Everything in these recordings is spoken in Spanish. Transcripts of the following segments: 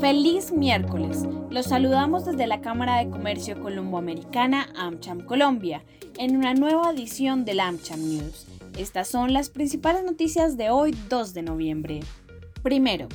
Feliz miércoles. Los saludamos desde la Cámara de Comercio Colomboamericana AmCham Colombia en una nueva edición del AmCham News. Estas son las principales noticias de hoy 2 de noviembre. Primero,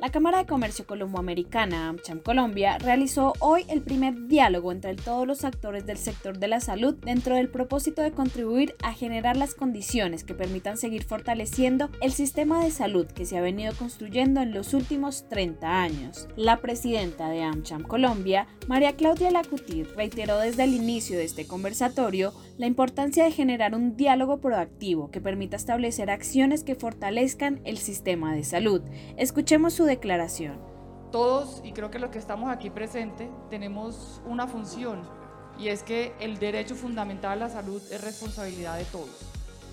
la Cámara de Comercio Colomboamericana, AmCham Colombia, realizó hoy el primer diálogo entre todos los actores del sector de la salud dentro del propósito de contribuir a generar las condiciones que permitan seguir fortaleciendo el sistema de salud que se ha venido construyendo en los últimos 30 años. La presidenta de AmCham Colombia, María Claudia Lacutir, reiteró desde el inicio de este conversatorio la importancia de generar un diálogo proactivo que permita establecer acciones que fortalezcan el sistema de salud. Escuchemos su declaración. Todos, y creo que los que estamos aquí presentes, tenemos una función y es que el derecho fundamental a la salud es responsabilidad de todos.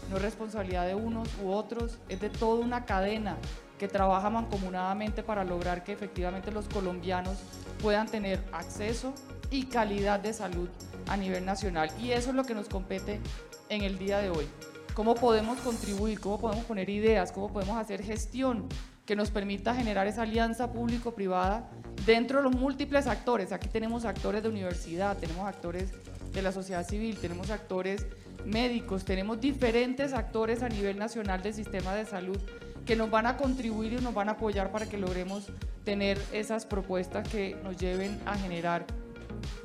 No es responsabilidad de unos u otros, es de toda una cadena que trabaja mancomunadamente para lograr que efectivamente los colombianos puedan tener acceso y calidad de salud a nivel nacional. Y eso es lo que nos compete en el día de hoy. ¿Cómo podemos contribuir? ¿Cómo podemos poner ideas? ¿Cómo podemos hacer gestión que nos permita generar esa alianza público-privada dentro de los múltiples actores? Aquí tenemos actores de universidad, tenemos actores de la sociedad civil, tenemos actores médicos, tenemos diferentes actores a nivel nacional del sistema de salud que nos van a contribuir y nos van a apoyar para que logremos tener esas propuestas que nos lleven a generar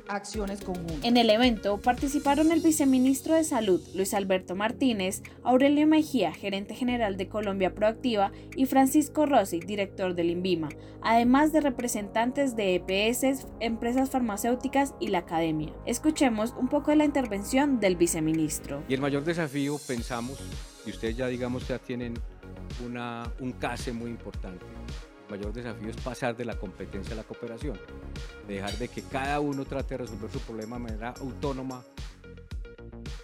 acciones conjuntas. En el evento participaron el viceministro de Salud, Luis Alberto Martínez, Aurelio Mejía, gerente general de Colombia Proactiva, y Francisco Rossi, director del INVIMA, además de representantes de EPS, empresas farmacéuticas y la academia. Escuchemos un poco de la intervención del viceministro. Y el mayor desafío, pensamos, y ustedes ya digamos ya tienen una, un CASE muy importante, mayor desafío es pasar de la competencia a la cooperación, dejar de que cada uno trate de resolver su problema de manera autónoma,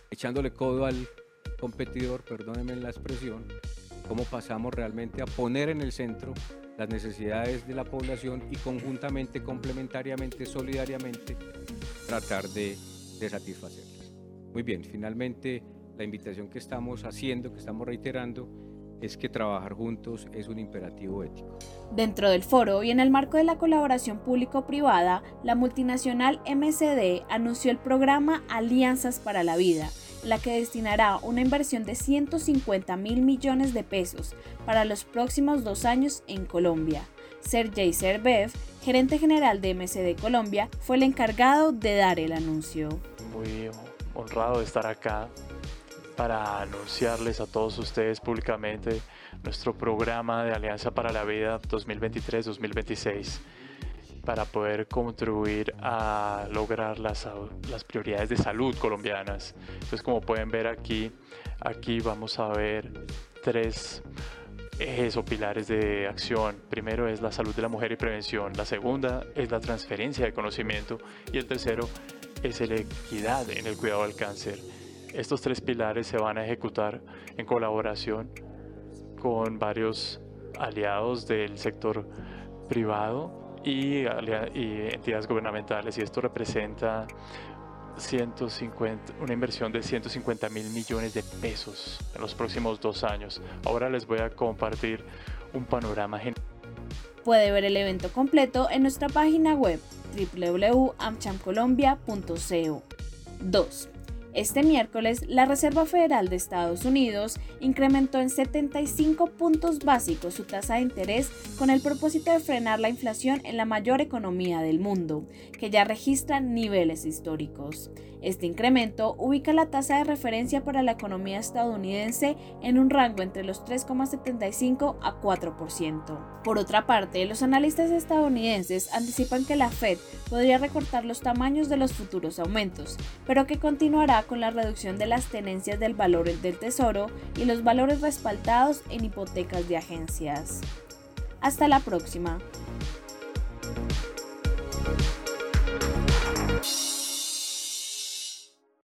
echándole codo al competidor, perdónenme la expresión, cómo pasamos realmente a poner en el centro las necesidades de la población y conjuntamente, complementariamente, solidariamente, tratar de, de satisfacerlas. Muy bien, finalmente la invitación que estamos haciendo, que estamos reiterando, es que trabajar juntos es un imperativo ético. Dentro del foro y en el marco de la colaboración público-privada, la multinacional MCD anunció el programa Alianzas para la Vida, la que destinará una inversión de 150 mil millones de pesos para los próximos dos años en Colombia. Sergey Serbev, gerente general de MCD Colombia, fue el encargado de dar el anuncio. Muy honrado de estar acá para anunciarles a todos ustedes públicamente nuestro programa de Alianza para la Vida 2023-2026 para poder contribuir a lograr las, prioridades de salud colombianas. Entonces, como pueden ver aquí, aquí vamos a ver tres ejes o pilares de acción. Primero es la salud de la mujer y prevención. La segunda es la transferencia de conocimiento. Y el tercero es la equidad en el cuidado del cáncer. Estos tres pilares se van a ejecutar en colaboración con varios aliados del sector privado y, entidades gubernamentales y esto representa 150, una inversión de 150 mil millones de pesos en los próximos dos años. Ahora les voy a compartir un panorama general. Puede ver el evento completo en nuestra página web www.amchamcolombia.co. 2. Este miércoles, la Reserva Federal de Estados Unidos incrementó en 75 puntos básicos su tasa de interés con el propósito de frenar la inflación en la mayor economía del mundo, que ya registra niveles históricos. Este incremento ubica la tasa de referencia para la economía estadounidense en un rango entre los 3,75 a 4%. Por otra parte, los analistas estadounidenses anticipan que la Fed podría recortar los tamaños de los futuros aumentos, pero que continuará con la reducción de las tenencias del valor del tesoro y los valores respaldados en hipotecas de agencias. Hasta la próxima.